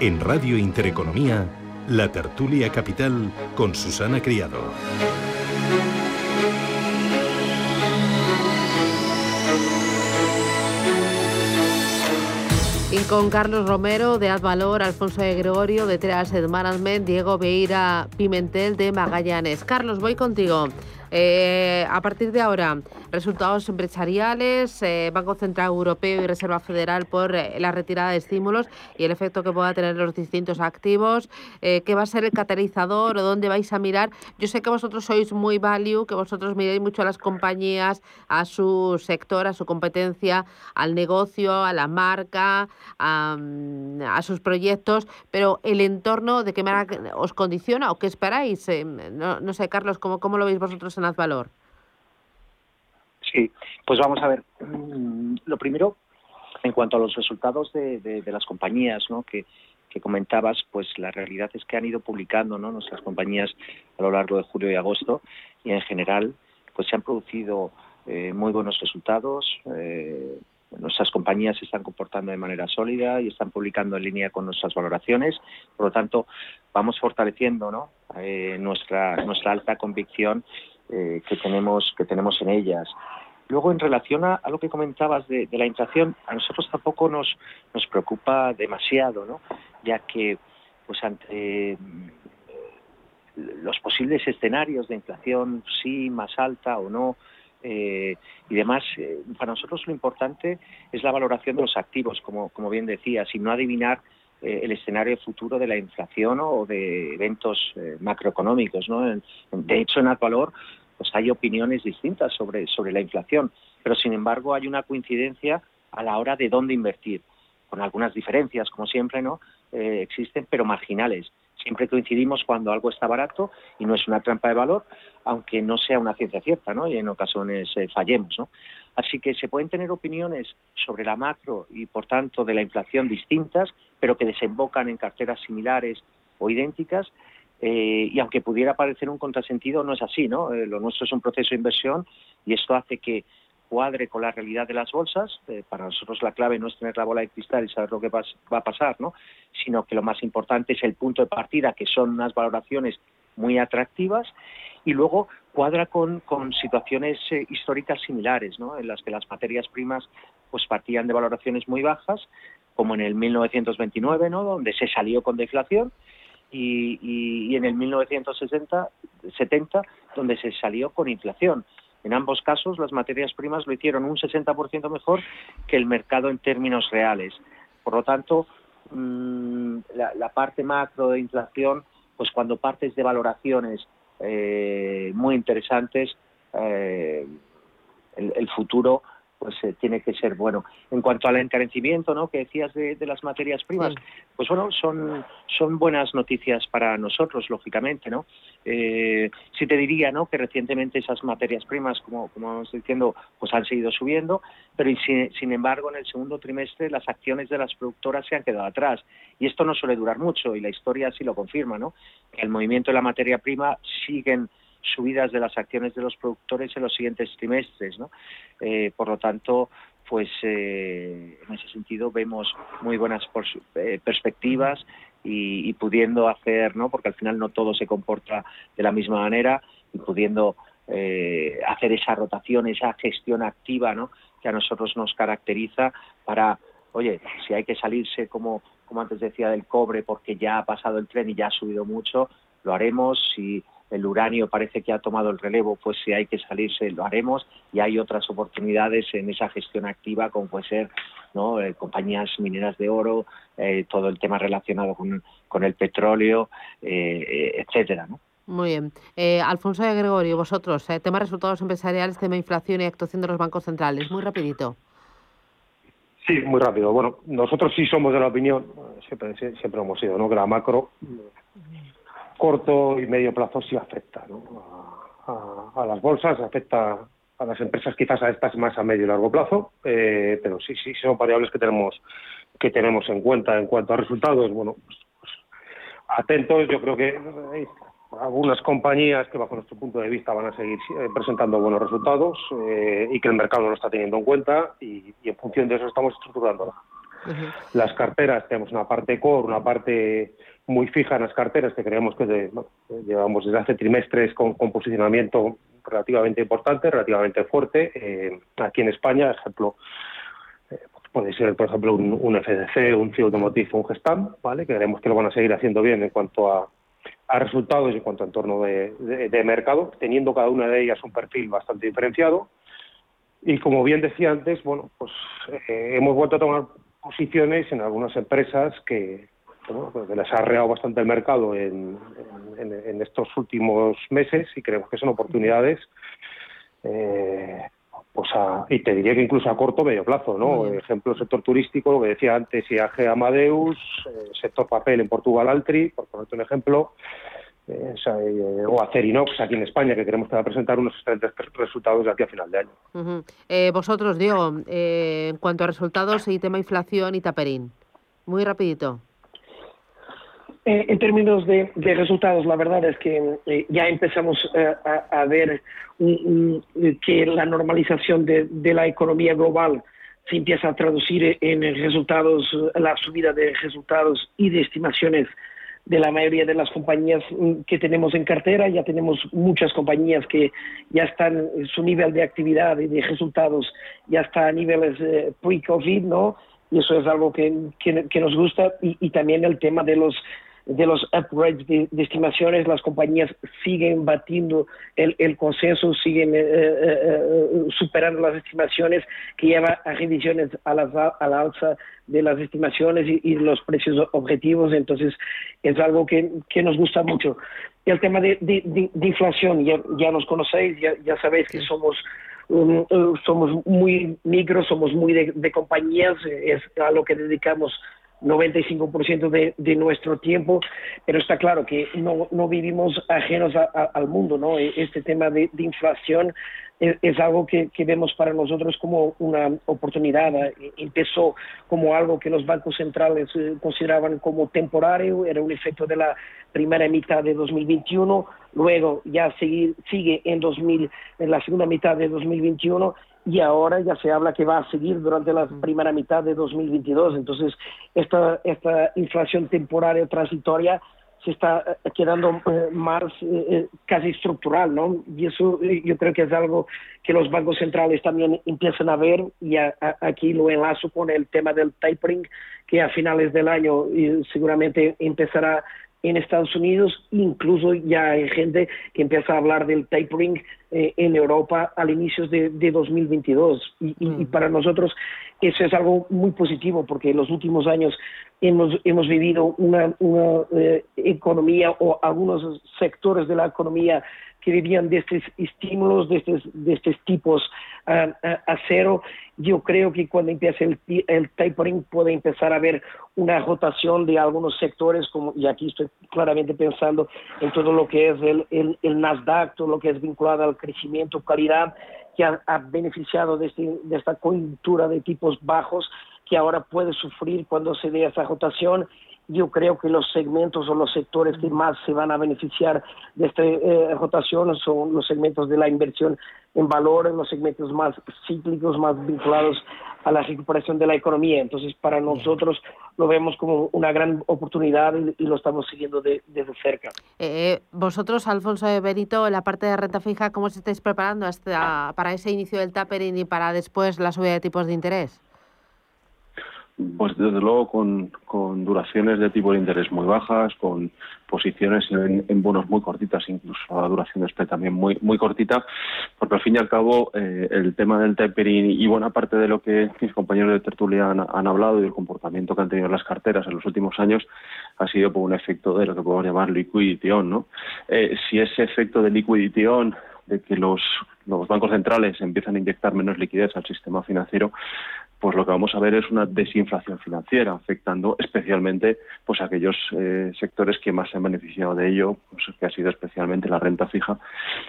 En Radio Intereconomía, La Tertulia Capital con Susana Criado. Y con Carlos Romero de Advalor, Alfonso de Gregorio de Asset Management, Diego Beira Pimentel de Magallanes. Carlos, voy contigo. Eh, a partir de ahora, resultados empresariales, eh, Banco Central Europeo y Reserva Federal por eh, la retirada de estímulos y el efecto que pueda tener los distintos activos, qué va a ser el catalizador o dónde vais a mirar. Yo sé que vosotros sois muy value, que vosotros miráis mucho a las compañías, a su sector, a su competencia, al negocio, a la marca, a, mm, sus proyectos, pero el entorno, ¿de qué manera os condiciona o qué esperáis? No, no, sé, Carlos, ¿cómo, ¿cómo lo veis vosotros en Advalor? Sí, pues vamos a ver. Mm, lo primero, en cuanto a los resultados de, las compañías ¿no? que, comentabas, pues la realidad es que han ido publicando ¿no? nuestras compañías a lo largo de julio y agosto y en general pues se han producido eh, muy buenos resultados. Eh, nuestras compañías se están comportando de manera sólida y están publicando en línea con nuestras valoraciones. Por lo tanto, vamos fortaleciendo ¿no? Eh, nuestra, nuestra alta convicción eh, que, tenemos, que tenemos en ellas. Luego, en relación a, lo que comentabas de, la inflación, a nosotros tampoco nos, nos preocupa demasiado, ¿no? ya que pues ante mm, los posibles escenarios de inflación, sí, más alta o no, eh, y demás, eh, para nosotros lo importante es la valoración de los activos, como, como bien decías, y no adivinar el escenario futuro de la inflación o de eventos macroeconómicos. ¿no? de hecho, en Advalor pues hay opiniones distintas sobre, sobre la inflación, pero sin embargo hay una coincidencia a la hora de dónde invertir, con algunas diferencias, como siempre, ¿no? Eh, existen, pero marginales. Siempre coincidimos cuando algo está barato y no es una trampa de valor, aunque no sea una ciencia cierta, ¿no? Y en ocasiones eh, fallemos, ¿no? Así que se pueden tener opiniones sobre la macro y, por tanto, de la inflación distintas, pero que desembocan en carteras similares o idénticas, eh, y aunque pudiera parecer un contrasentido, no es así, ¿no? Eh, lo nuestro es un proceso de inversión y esto hace que cuadre con la realidad de las bolsas. Eh, para nosotros la clave no es tener la bola de cristal y saber lo que va a pasar, ¿no? sino que lo más importante es el punto de partida, que son unas valoraciones muy atractivas, y luego cuadra con, con situaciones eh, históricas similares, ¿no? en las que las materias primas pues partían de valoraciones muy bajas, como en el 1929, ¿no? donde se salió con deflación, y, y, y en el 1960, 70, donde se salió con inflación. En ambos casos, las materias primas lo hicieron un 60% mejor que el mercado en términos reales. Por lo tanto, mmm, la, parte macro de inflación, pues cuando partes de valoraciones eh, muy interesantes, eh, el, futuro pues eh, tiene que ser bueno. En cuanto al encarecimiento, ¿no? Que decías de, de las materias primas, sí. pues bueno, son son buenas noticias para nosotros, lógicamente, ¿no? Eh, sí te diría, ¿no? Que recientemente esas materias primas, como como vamos diciendo, pues han seguido subiendo, pero sin, sin embargo en el segundo trimestre las acciones de las productoras se han quedado atrás y esto no suele durar mucho y la historia sí lo confirma, ¿no? Que el movimiento de la materia prima siguen subidas de las acciones de los productores en los siguientes trimestres. ¿no? Eh, por lo tanto, pues eh, en ese sentido vemos muy buenas eh, perspectivas y, pudiendo hacer, ¿no? porque al final no todo se comporta de la misma manera, y pudiendo eh, hacer esa rotación, esa gestión activa ¿no? que a nosotros nos caracteriza para, oye, si hay que salirse como, como antes decía del cobre porque ya ha pasado el tren y ya ha subido mucho, lo haremos. Si el uranio parece que ha tomado el relevo, pues si hay que salirse lo haremos y hay otras oportunidades en esa gestión activa como puede ser ¿no? Eh, compañías mineras de oro, eh, todo el tema relacionado con, con el petróleo, eh, etcétera, ¿no? Muy bien. Eh, Alfonso de Gregorio, vosotros, eh, tema resultados empresariales, tema inflación y actuación de los bancos centrales. Muy rapidito. Sí, muy rápido. Bueno, nosotros sí somos de la opinión, siempre, siempre hemos sido, ¿no? que la macro corto y medio plazo sí afecta ¿no? a, a, a, las bolsas, afecta a las empresas quizás a estas más a medio y largo plazo, eh, pero sí, sí son variables que tenemos que tenemos en cuenta en cuanto a resultados. Bueno, pues, pues atentos, yo creo que hay algunas compañías que bajo nuestro punto de vista van a seguir eh, presentando buenos resultados eh, y que el mercado lo está teniendo en cuenta y, y en función de eso estamos estructurándola. Uh -huh. Las carteras, tenemos una parte core, una parte muy fija en las carteras que creemos que llevamos desde hace trimestres con, posicionamiento relativamente importante, relativamente fuerte. Eh, aquí en España, ejemplo, eh, puede ser, por ejemplo, un, FDC, un CIO Automotive, un Gestam, ¿vale? que creemos que lo van a seguir haciendo bien en cuanto a, resultados y en cuanto a entorno de mercado, teniendo cada una de ellas un perfil bastante diferenciado. Y como bien decía antes, bueno, pues eh, hemos vuelto a tomar posiciones en algunas empresas que, bueno, que les ha arreado bastante el mercado en, en, en, estos últimos meses y creemos que son oportunidades eh, pues a, y te diría que incluso a corto o medio plazo, ¿no? Mm. Ejemplo, sector turístico, lo que decía antes, IAG Amadeus, eh, sector papel en Portugal Altri, por ponerte un ejemplo, eh, o Acerinox aquí en España, que queremos que va a presentar unos excelentes resultados de aquí a final de año. Uh -huh. eh, vosotros, Diego, eh, en cuanto a resultados y tema inflación y taperín, muy rapidito. Eh, en términos de, resultados, la verdad es que eh, ya empezamos eh, a, ver que la normalización de, la economía global se empieza a traducir en resultados, la subida de resultados y de estimaciones de la mayoría de las compañías mm, que tenemos en cartera. Ya tenemos muchas compañías que ya están, su nivel de actividad y de resultados ya está a niveles eh, pre-COVID, ¿no? Y eso es algo que, nos gusta. Y, también el tema de los de los upgrades de, de, estimaciones, las compañías siguen batiendo el, el consenso, siguen eh, eh, eh, superando las estimaciones que lleva a revisiones a la, a la alza de las estimaciones y, y, los precios objetivos, entonces es algo que, que nos gusta mucho. El tema de, de, de inflación, ya, ya, nos conocéis, ya, ya sabéis que somos um, somos muy micros, somos muy de, compañías, es a lo que dedicamos 95% de, de, nuestro tiempo, pero está claro que no, no vivimos ajenos a, al mundo, ¿no? Este tema de, inflación es, algo que, vemos para nosotros como una oportunidad. Empezó como algo que los bancos centrales eh, consideraban como temporario, era un efecto de la primera mitad de 2021, luego ya sigue, sigue en, 2000, en la segunda mitad de 2021 y ahora ya se habla que va a seguir durante la primera mitad de 2022. Entonces, esta, esta inflación temporaria transitoria se está eh, quedando eh, más eh, casi estructural, ¿no? Y eso yo creo que es algo que los bancos centrales también empiezan a ver y aquí lo enlazo con el tema del tapering, que a finales del año seguramente empezará en Estados Unidos, incluso ya hay gente que empieza a hablar del tapering en Europa al inicio de, 2022. Y, y, para nosotros eso es algo muy positivo porque en los últimos años hemos, hemos vivido una, una eh, economía o algunos sectores de la economía que vivían de estos estímulos, de estos, de estos tipos a, cero. Yo creo que cuando empiece el, el tapering puede empezar a haber una rotación de algunos sectores, como, y aquí estoy claramente pensando en todo lo que es el, el, el Nasdaq, todo lo que es vinculado al crecimiento, calidad, que ha, ha beneficiado de, este, de esta coyuntura de tipos bajos que ahora puede sufrir cuando se dé esa rotación. Yo creo que los segmentos o los sectores que más se van a beneficiar de esta eh, rotación son los segmentos de la inversión en valor, los segmentos más cíclicos, más vinculados a la recuperación de la economía. Entonces, para nosotros lo vemos como una gran oportunidad y, lo estamos siguiendo de, desde cerca. Eh, vosotros, Alfonso de Benito, en la parte de renta fija, ¿cómo se estáis preparando hasta, para ese inicio del tapering y para después la subida de tipos de interés? Pues desde luego con, con, duraciones de tipo de interés muy bajas, con posiciones en, bonos muy cortitas, incluso la duración de este también muy muy cortita, porque al fin y al cabo eh, el tema del tapering y buena parte de lo que mis compañeros de tertulia han, hablado y el comportamiento que han tenido las carteras en los últimos años ha sido por un efecto de lo que podemos llamar liquidity on, ¿no? Eh, si ese efecto de liquidity on de que los, los bancos centrales empiezan a inyectar menos liquidez al sistema financiero, pues lo que vamos a ver es una desinflación financiera, afectando especialmente pues aquellos eh, sectores que más se han beneficiado de ello, pues, que ha sido especialmente la renta fija,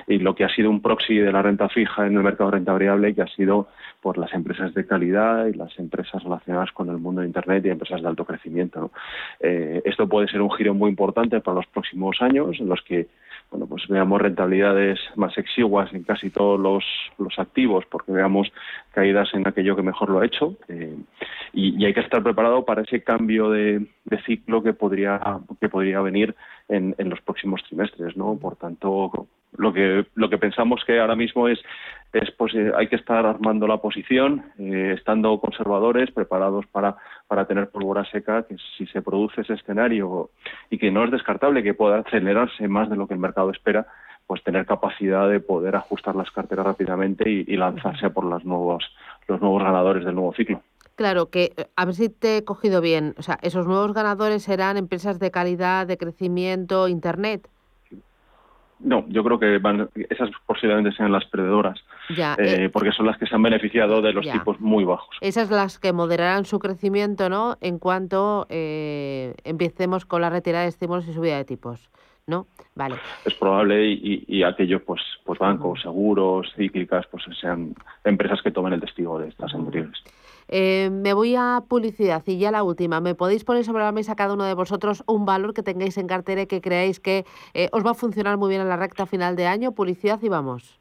y lo que ha sido un proxy de la renta fija en el mercado de renta variable, que ha sido por las empresas de calidad y las empresas relacionadas con el mundo de Internet y empresas de alto crecimiento. Eh, esto puede ser un giro muy importante para los próximos años, en los que bueno, pues veamos rentabilidades más exiguas en casi todos los, los activos, porque veamos caídas en aquello que mejor lo ha hecho. Eh, y, hay que estar preparado para ese cambio de, de ciclo que podría, que podría venir en, en, los próximos trimestres, ¿no? Por tanto, lo que, lo que pensamos que ahora mismo es, es pues eh, hay que estar armando la posición, eh, estando conservadores, preparados para, para tener pólvora seca, que si se produce ese escenario y que no es descartable que pueda acelerarse más de lo que el mercado espera, pues tener capacidad de poder ajustar las carteras rápidamente y, y lanzarse por las nuevas, los nuevos ganadores del nuevo ciclo. Claro, que eh, a ver si te he cogido bien. O sea, esos nuevos ganadores serán empresas de calidad, de crecimiento, Internet. No, yo creo que van, esas posiblemente sean las perdedoras, ya, eh, eh, porque son las que se han beneficiado de los tipos muy bajos. Esas las que moderarán su crecimiento, ¿no? En cuanto eh, empecemos con la retirada de estímulos y subida de tipos, ¿no? Vale. Es probable y, y aquellos, pues, pues bancos, seguros, cíclicas, pues sean empresas que tomen el testigo de estas anteriores. Eh, me voy a publicidad y ya la última. ¿Me podéis poner sobre la mesa cada uno de vosotros un valor que tengáis en cartera y que creáis que eh, os va a funcionar muy bien en la recta final de año? Publicidad y vamos.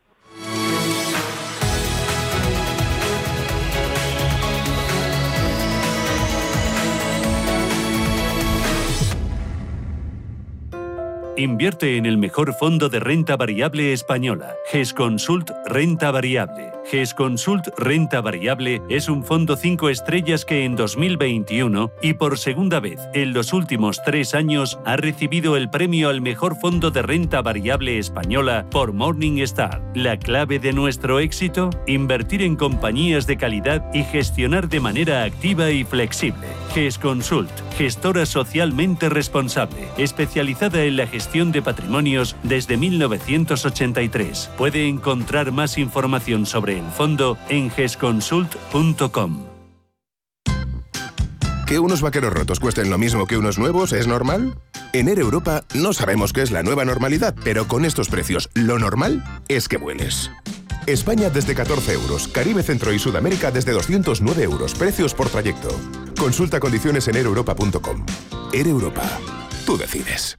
Invierte en el mejor fondo de renta variable española, GESConsult Renta Variable. GESConsult Renta Variable es un fondo 5 estrellas que en 2021 y por segunda vez en los últimos tres años ha recibido el premio al mejor fondo de renta variable española por Morningstar. La clave de nuestro éxito, invertir en compañías de calidad y gestionar de manera activa y flexible. GESConsult, gestora socialmente responsable, especializada en la gestión de patrimonios desde 1983. Puede encontrar más información sobre el fondo en gesconsult.com. ¿Que unos vaqueros rotos cuesten lo mismo que unos nuevos es normal? En Air Europa no sabemos qué es la nueva normalidad, pero con estos precios, lo normal es que vueles. España desde 14 euros, Caribe, Centro y Sudamérica desde 209 euros, precios por trayecto. Consulta condiciones en aereuropa.com. Air Europa, tú decides.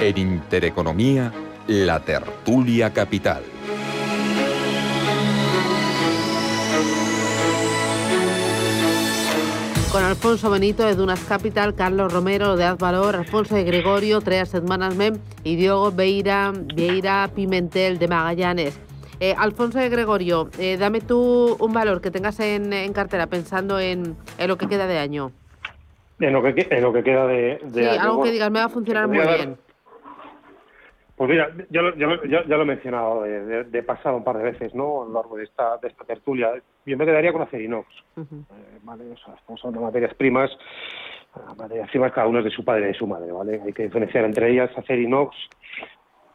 En Intereconomía, la tertulia capital. Con Alfonso Benito de Dunas Capital, Carlos Romero de Azvalor, Alfonso de Gregorio, Tres Management y Diogo Beira, Vieira Pimentel de Magallanes. Eh, Alfonso de Gregorio, eh, dame tú un valor que tengas en, cartera pensando en, lo que queda de año. En lo que, en lo que queda de, sí, algo que digas, me va a funcionar muy bien. Pues mira, ya lo, ya, lo he mencionado de, pasado un par de veces, ¿no? A lo largo de esta, de esta tertulia. Yo me quedaría con Acerinox. Uh eh, ¿vale? O sea, estamos hablando de materias primas, materias primas cada uno es de su padre y de su madre, ¿vale? Hay que diferenciar entre ellas. Acerinox,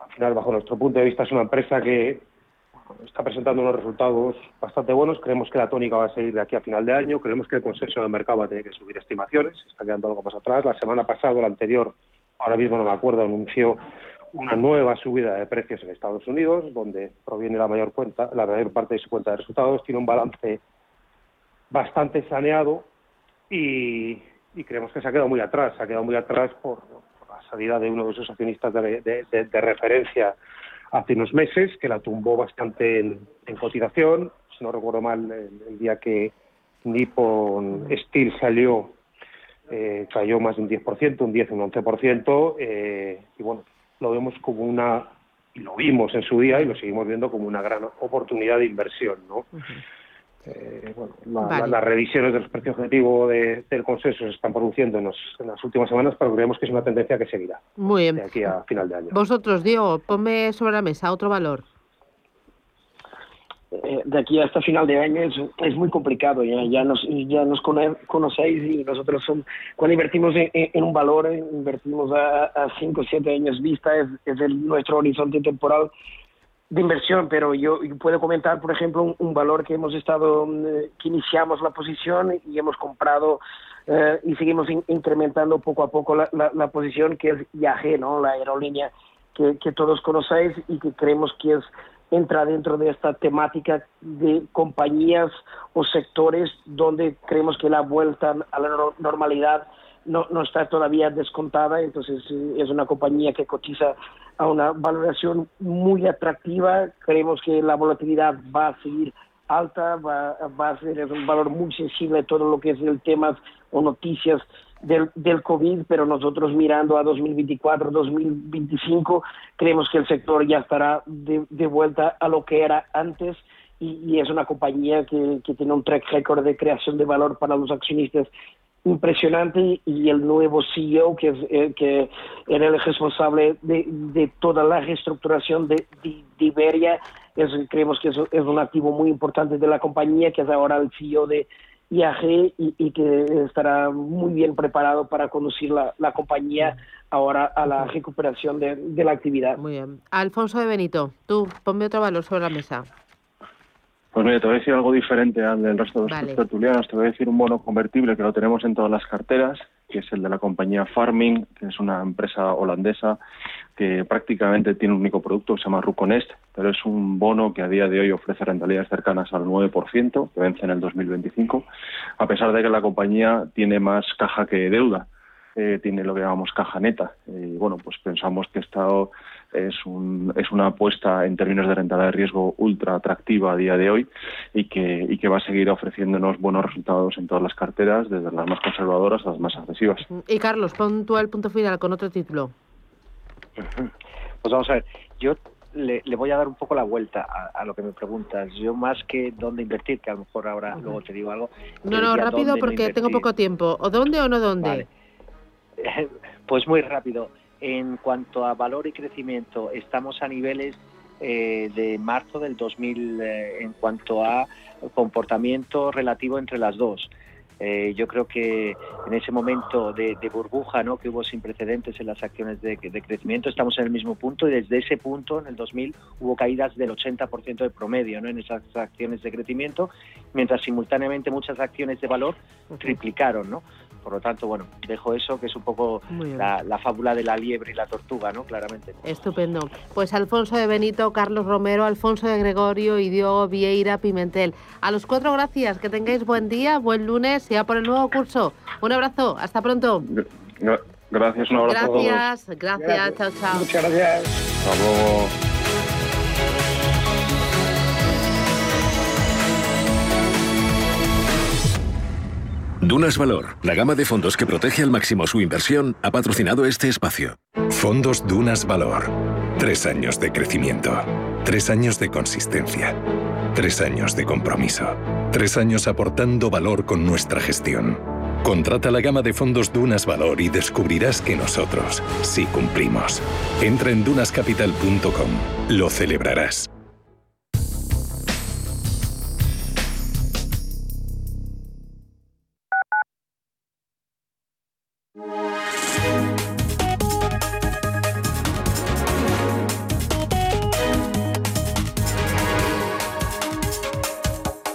al final, bajo nuestro punto de vista, es una empresa que está presentando unos resultados bastante buenos. Creemos que la tónica va a seguir de aquí a final de año. Creemos que el consenso del mercado va a tener que subir estimaciones. Está quedando algo más atrás. La semana pasada, la anterior, ahora mismo no me acuerdo, anunció una nueva subida de precios en Estados Unidos, donde proviene la mayor cuenta, la mayor parte de su cuenta de resultados, tiene un balance bastante saneado y, creemos que se ha quedado muy atrás, se ha quedado muy atrás por, la salida de uno de sus accionistas de, referencia hace unos meses, que la tumbó bastante en, cotización, si no recuerdo mal, el, día que Nippon Steel salió eh, cayó más de un 10%, un 10, un 11%, eh, y bueno, lo vemos como una, y lo vimos en su día y lo seguimos viendo como una gran oportunidad de inversión, ¿no? Eh, bueno, las revisiones de los precios objetivos del consenso se están produciendo en, las últimas semanas, pero creemos que es una tendencia que seguirá Muy bien. de aquí a final de año. Vosotros, Diego, ponme sobre la mesa otro valor. Eh, de aquí hasta final de año es, muy complicado. Ya, ya, nos, ya nos conocéis y nosotros son, cuando invertimos en, un valor, invertimos a 5 o 7 años vista, es, es nuestro horizonte temporal de inversión, pero yo, puedo comentar, por ejemplo, un, valor que hemos estado, eh, que iniciamos la posición y hemos comprado eh, y seguimos incrementando poco a poco la, la, posición, que es IAG, ¿no? la aerolínea que, que todos conocéis y que creemos que es entra dentro de esta temática de compañías o sectores donde creemos que la vuelta a la normalidad no, está todavía descontada, entonces es una compañía que cotiza a una valoración muy atractiva, creemos que la volatilidad va a seguir alta, va, va a ser un valor muy sensible a todo lo que es el tema o noticias del, del COVID, pero nosotros mirando a 2024, 2025, creemos que el sector ya estará de, vuelta a lo que era antes y, es una compañía que, tiene un track record de creación de valor para los accionistas impresionante y el nuevo CEO que, es, eh, era el responsable de, de, toda la reestructuración de, de, Iberia, es, creemos que es, es un activo muy importante de la compañía, que es ahora el CEO de, IAG y, que estará muy bien preparado para conducir la, compañía ahora a la recuperación de, la actividad. Muy bien. Alfonso de Benito, tú ponme otro valor sobre la mesa. Pues mira, te voy a decir algo diferente al del resto de los tertulianos. Te voy a decir un bono convertible que lo tenemos en todas las carteras, que es el de la compañía Farming, que es una empresa holandesa que prácticamente tiene un único producto que se llama Ruconest, pero es un bono que a día de hoy ofrece rentabilidades cercanas al 9%, que vence en el 2025, a pesar de que la compañía tiene más caja que deuda. Eh, tiene lo que llamamos caja neta. Y bueno, pues pensamos que esto es, un, es una apuesta en términos de rentabilidad de riesgo ultra atractiva a día de hoy y que, y que va a seguir ofreciéndonos buenos resultados en todas las carteras, desde las más conservadoras a las más agresivas. Y Carlos, pon tú el punto final con otro título. Pues vamos a ver, yo le, voy a dar un poco la vuelta a, lo que me preguntas. Yo más que dónde invertir, que a lo mejor ahora luego te digo algo. No, no, rápido porque tengo poco tiempo. ¿O dónde o no dónde? Pues muy rápido. En cuanto a valor y crecimiento, estamos a niveles eh, de marzo del 2000 eh, en cuanto a comportamiento relativo entre las dos. Eh, yo creo que en ese momento de, burbuja ¿no? que hubo sin precedentes en las acciones de, crecimiento, estamos en el mismo punto y desde ese punto, en el 2000, hubo caídas del 80% de promedio ¿no? en esas acciones de crecimiento, mientras simultáneamente muchas acciones de valor triplicaron. ¿no? Por lo tanto, bueno, dejo eso, que es un poco la, fábula de la liebre y la tortuga, ¿no? Claramente. Estupendo. Pues Alfonso de Benito, Carlos Romero, Alfonso de Gregorio y Diogo Vieira Pimentel. A los cuatro, gracias. Que tengáis buen día, buen lunes y a por el nuevo curso. Un abrazo. Hasta pronto. Gracias, un abrazo. Gracias, gracias. Chao, chao. Muchas gracias. Hasta luego. Dunas Valor, la gama de fondos que protege al máximo su inversión, ha patrocinado este espacio. Fondos Dunas Valor. Tres años de crecimiento. Tres años de consistencia. Tres años de compromiso. Tres años aportando valor con nuestra gestión. Contrata la gama de fondos Dunas Valor y descubrirás que nosotros sí cumplimos. Entra en dunascapital.com. Lo celebrarás.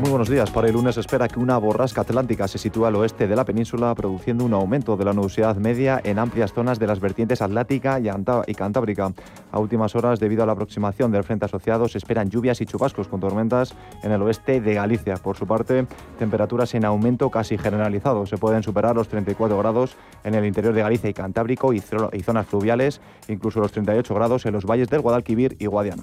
Muy buenos días. Para el lunes espera que una borrasca atlántica se sitúe al oeste de la península, produciendo un aumento de la nubosidad media en amplias zonas de las vertientes atlántica y cantábrica. A últimas horas, debido a la aproximación del frente asociado, se esperan lluvias y chubascos con tormentas en el oeste de Galicia. Por su parte, temperaturas en aumento casi generalizado. Se pueden superar los 34 grados en el interior de Galicia y Cantábrico y zonas fluviales, incluso los 38 grados en los valles del Guadalquivir y Guadiana.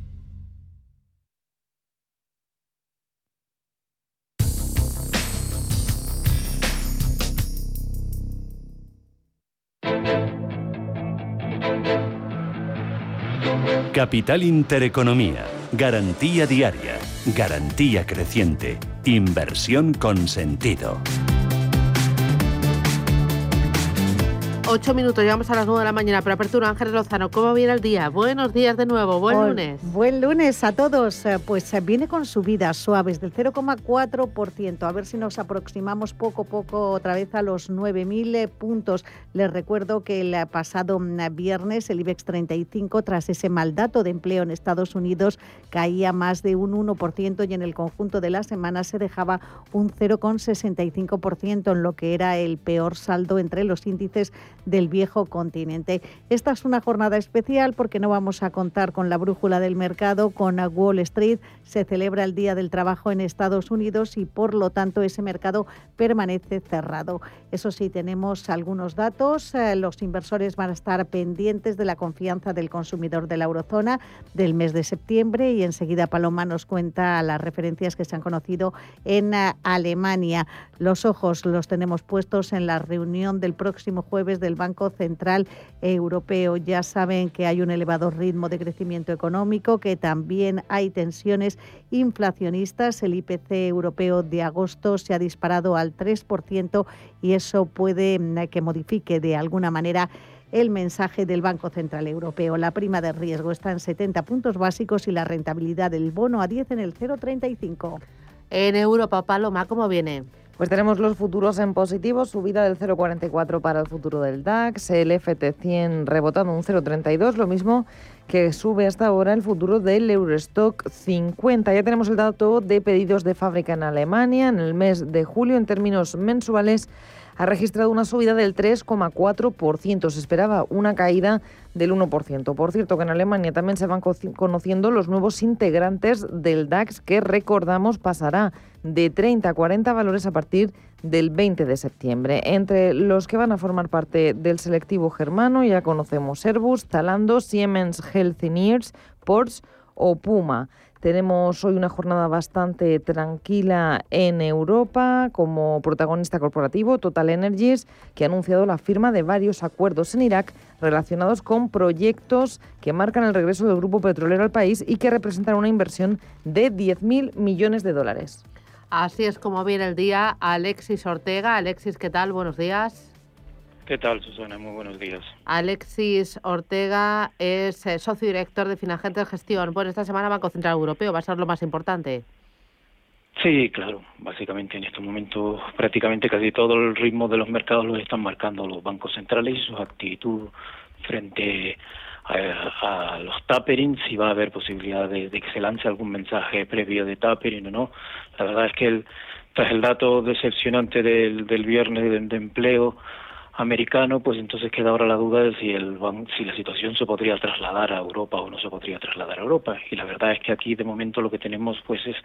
Capital Intereconomía. Garantía diaria. Garantía creciente. Inversión con sentido. Ocho minutos, llegamos a las nueve de la mañana. Pero apertura, Ángeles Lozano, ¿cómo viene el día? Buenos días de nuevo, buen lunes. Buen lunes a todos. Eh, pues eh, viene con subidas suaves del 0,4%. A ver si nos aproximamos poco a poco otra vez a los 9.000 eh, puntos. Les recuerdo que el pasado mm, viernes el IBEX 35, tras ese mal dato de empleo en Estados Unidos, caía más de un 1% y en el conjunto de la semana se dejaba un 0,65% en lo que era el peor saldo entre los índices del viejo continente. Esta es una jornada especial porque no vamos a contar con la brújula del mercado, con Wall Street. Se celebra el Día del Trabajo en Estados Unidos y por lo tanto ese mercado permanece cerrado. Eso sí, tenemos algunos datos. Eh, los inversores van a estar pendientes de la confianza del consumidor de la eurozona del mes de septiembre y enseguida Paloma nos cuenta las referencias que se han conocido en eh, Alemania. Los ojos los tenemos puestos en la reunión del próximo jueves del Banco Central Europeo. Ya saben que hay un elevado ritmo de crecimiento económico, que también hay tensiones inflacionistas. El IPC europeo de agosto se ha disparado al 3% y eso puede mm, que modifique de alguna manera el mensaje del Banco Central Europeo. La prima de riesgo está en 70 puntos básicos y la rentabilidad del bono a 10 en el 0,35. En Europa, Paloma, ¿cómo viene? Pues tenemos los futuros en positivo, subida del 0,44 para el futuro del DAX, el FT100 rebotando un 0,32, lo mismo que sube hasta ahora el futuro del Eurostock 50. Ya tenemos el dato de pedidos de fábrica en Alemania en el mes de julio en términos mensuales ha registrado una subida del 3,4%. Se esperaba una caída del 1%. Por cierto, que en Alemania también se van conociendo los nuevos integrantes del DAX, que recordamos pasará de 30 a 40 valores a partir del 20 de septiembre. Entre los que van a formar parte del selectivo germano ya conocemos Airbus, Zalando, Siemens Healthineers, Porsche o Puma. Tenemos hoy una jornada bastante tranquila en Europa como protagonista corporativo Total Energies, que ha anunciado la firma de varios acuerdos en Irak relacionados con proyectos que marcan el regreso del grupo petrolero al país y que representan una inversión de 10.000 millones de dólares. Así es como viene el día. Alexis Ortega. Alexis, ¿qué tal? Buenos días. ¿Qué tal, Susana? Muy buenos días. Alexis Ortega es eh, socio director de Finagentes Gestión. Bueno, esta semana Banco Central Europeo va a ser lo más importante. Sí, claro. Básicamente en estos momentos prácticamente casi todo el ritmo de los mercados lo están marcando los bancos centrales y su actitud frente a, los tapering, si va a haber posibilidad de, que se lance algún mensaje previo de tapering o no. La verdad es que el, tras el dato decepcionante del, del viernes de empleo, americano, pues entonces queda ahora la duda de si, el, si la situación se podría trasladar a Europa o no se podría trasladar a Europa. Y la verdad es que aquí de momento lo que tenemos pues es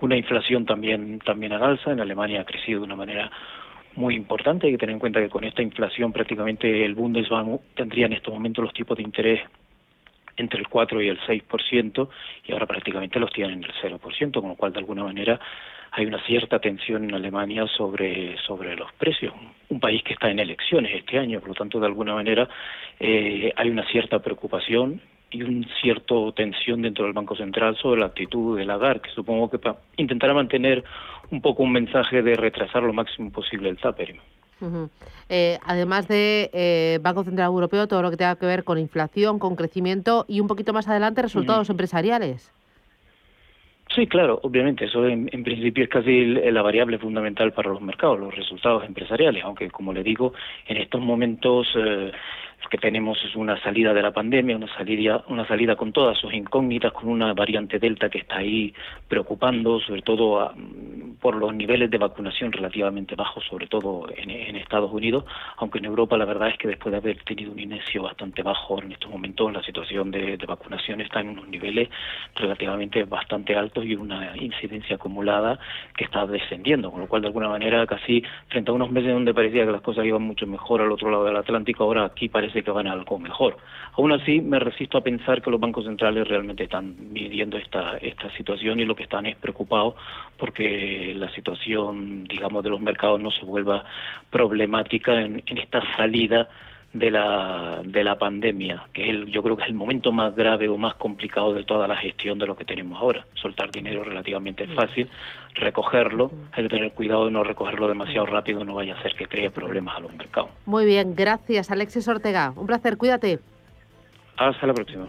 una inflación también, también al alza. En Alemania ha crecido de una manera muy importante. Hay que tener en cuenta que con esta inflación prácticamente el Bundesbank tendría en estos momentos los tipos de interés entre el 4 y el 6% y ahora prácticamente los tienen en el 0%, con lo cual de alguna manera hay una cierta tensión en Alemania sobre, sobre los precios. Un país que está en elecciones este año, por lo tanto, de alguna manera eh, hay una cierta preocupación y un cierto tensión dentro del Banco Central sobre la actitud de Lagarde, que supongo que intentará mantener un poco un mensaje de retrasar lo máximo posible el tapering. Eh, además de eh, Banco Central Europeo, todo lo que tenga que ver con inflación, con crecimiento y un poquito más adelante resultados empresariales. Sí, claro, obviamente, eso en, principio es casi la variable fundamental para los mercados, los resultados empresariales, aunque como le digo, en estos momentos eh, que tenemos es una salida de la pandemia, una salida, una salida con todas sus incógnitas, con una variante Delta que está ahí preocupando, sobre todo por los niveles de vacunación relativamente bajos, sobre todo en, Estados Unidos, aunque en Europa la verdad es que después de haber tenido un inicio bastante bajo en estos momentos, la situación de, vacunación está en unos niveles relativamente bastante altos y una incidencia acumulada que está descendiendo, con lo cual de alguna manera casi frente a unos meses donde parecía que las cosas iban mucho mejor al otro lado del Atlántico, ahora aquí parece que van a algo mejor. Aún así, me resisto a pensar que los bancos centrales realmente están midiendo esta, esta situación y lo que están es preocupados porque la situación, digamos, de los mercados no se vuelva problemática en, en esta salida de la, de la pandemia, que es yo creo que es el momento más grave o más complicado de toda la gestión de lo que tenemos ahora. Soltar dinero relativamente fácil, recogerlo, hay que tener cuidado de no recogerlo demasiado rápido, no vaya a ser que cree problemas a los mercados. Muy bien, gracias Alexis Ortega. Un placer, cuídate. Hasta la próxima.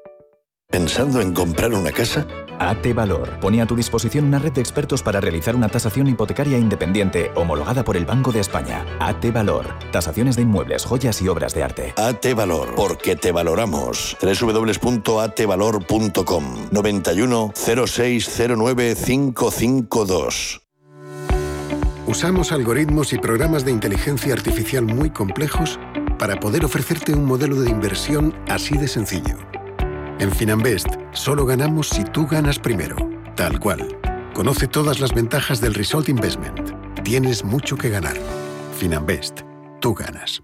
¿Pensando en comprar una casa? AT Valor pone a tu disposición una red de expertos para realizar una tasación hipotecaria independiente homologada por el Banco de España. AT Valor. Tasaciones de inmuebles, joyas y obras de arte. AT Valor. Porque te valoramos. www.atvalor.com 91 0609 552. Usamos algoritmos y programas de inteligencia artificial muy complejos para poder ofrecerte un modelo de inversión así de sencillo En Finanbest, solo ganamos si tú ganas primero. Tal cual. Conoce todas las ventajas del Result Investment. Tienes mucho que ganar. Finanbest, tú ganas.